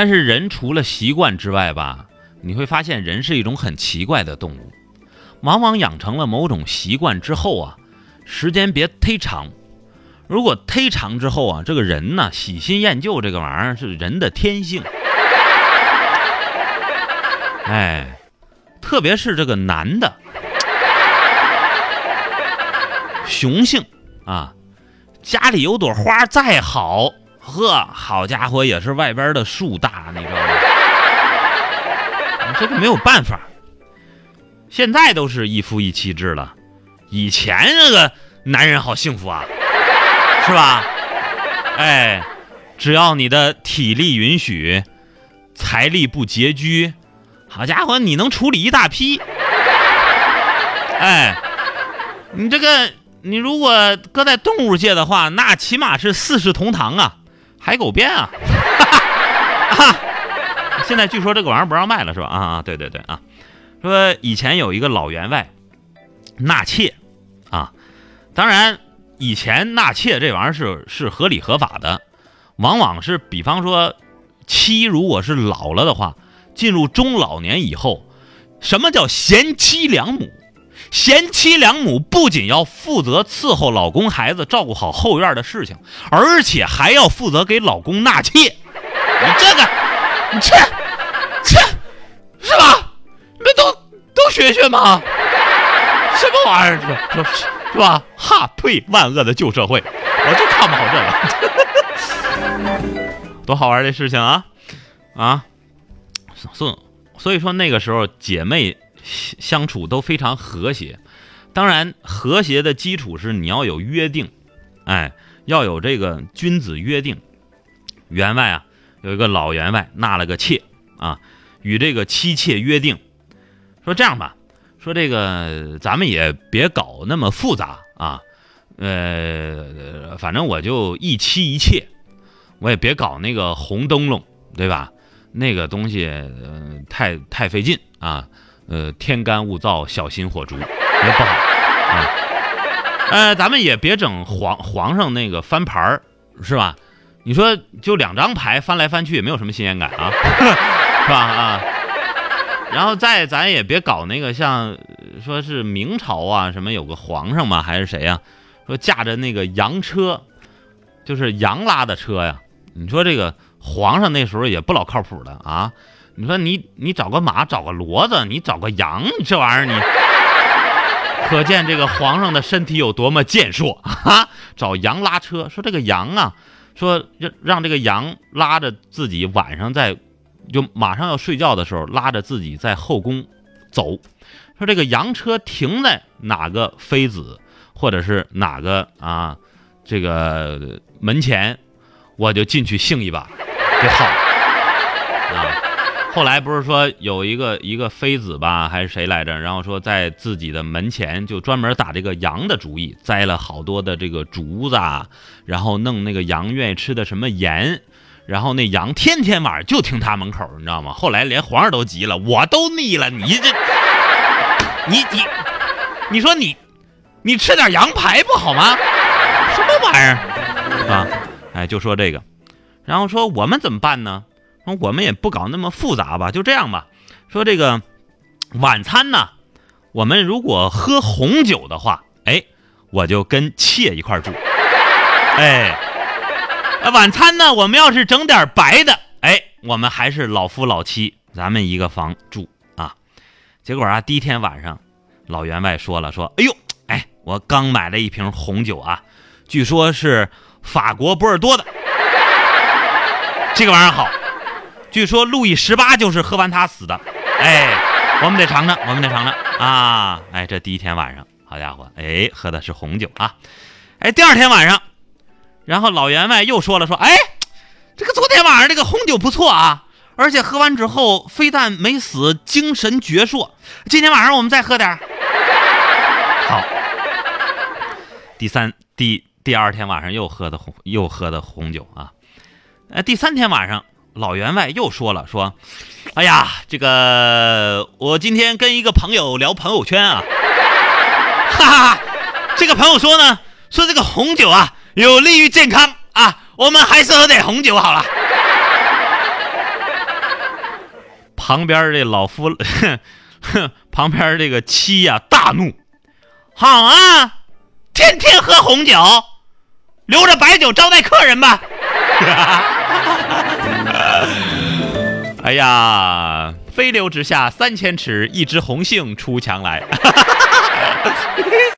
但是人除了习惯之外吧，你会发现人是一种很奇怪的动物，往往养成了某种习惯之后啊，时间别忒长。如果忒长之后啊，这个人呢喜新厌旧这个玩意儿是人的天性。哎，特别是这个男的，雄性啊，家里有朵花再好，呵，好家伙也是外边的树大，你知道吗？这个没有办法。现在都是一夫一妻制了，以前这个男人好幸福啊。是吧？哎，只要你的体力允许，财力不拮据，好家伙，你能处理一大批。哎，你这个，你如果搁在动物界的话，那起码是四世同堂啊，海狗鞭 啊。现在据说这个玩意儿不让卖了，是吧？啊啊，对对对啊，说以前有一个老员外纳妾啊，当然。以前纳妾这玩意儿是是合理合法的，往往是比方说，妻如果是老了的话，进入中老年以后，什么叫贤妻良母？贤妻良母不仅要负责伺候老公孩子，照顾好后院的事情，而且还要负责给老公纳妾。你这个，你切切，是吧？你们都都学学吗？什么玩意儿？这这。是吧？哈，退万恶的旧社会，我就看不好这个，多好玩的事情啊！啊，所所以说那个时候姐妹相处都非常和谐。当然，和谐的基础是你要有约定，哎，要有这个君子约定。员外啊，有一个老员外纳了个妾啊，与这个妻妾约定，说这样吧。说这个，咱们也别搞那么复杂啊，呃，反正我就一妻一妾，我也别搞那个红灯笼，对吧？那个东西呃太太费劲啊，呃，天干物燥，小心火烛，也不好啊。呃，咱们也别整皇皇上那个翻牌儿，是吧？你说就两张牌翻来翻去，也没有什么新鲜感啊，是吧？啊。然后再咱也别搞那个像，说是明朝啊什么有个皇上嘛还是谁呀？说驾着那个羊车，就是羊拉的车呀。你说这个皇上那时候也不老靠谱的啊。你说你你找个马找个骡子，你找个羊这玩意儿你，可见这个皇上的身体有多么健硕啊！找羊拉车，说这个羊啊，说让让这个羊拉着自己晚上在。就马上要睡觉的时候，拉着自己在后宫走，说这个羊车停在哪个妃子，或者是哪个啊这个门前，我就进去性一把，就好啊。后来不是说有一个一个妃子吧，还是谁来着？然后说在自己的门前就专门打这个羊的主意，栽了好多的这个竹子，啊然后弄那个羊愿意吃的什么盐。然后那羊天天晚上就停他门口，你知道吗？后来连皇上都急了，我都腻了，你这，你你，你说你，你吃点羊排不好吗？什么玩意儿啊？哎，就说这个，然后说我们怎么办呢？我们也不搞那么复杂吧，就这样吧。说这个晚餐呢，我们如果喝红酒的话，哎，我就跟妾一块住，哎。晚餐呢？我们要是整点白的，哎，我们还是老夫老妻，咱们一个房住啊。结果啊，第一天晚上，老员外说了，说：“哎呦，哎，我刚买了一瓶红酒啊，据说是法国波尔多的，这个玩意儿好，据说路易十八就是喝完它死的。哎，我们得尝尝，我们得尝尝啊。哎，这第一天晚上，好家伙，哎，喝的是红酒啊。哎，第二天晚上。”然后老员外又说了说，哎，这个昨天晚上这个红酒不错啊，而且喝完之后非但没死，精神矍铄。今天晚上我们再喝点好，第三第第二天晚上又喝的红又喝的红酒啊。呃，第三天晚上老员外又说了说，哎呀，这个我今天跟一个朋友聊朋友圈啊，哈哈，这个朋友说呢，说这个红酒啊。有利于健康啊！我们还是喝点红酒好了。旁边这老夫，哼 旁边这个妻呀大怒，好啊，天天喝红酒，留着白酒招待客人吧。哎呀，飞流直下三千尺，一枝红杏出墙来。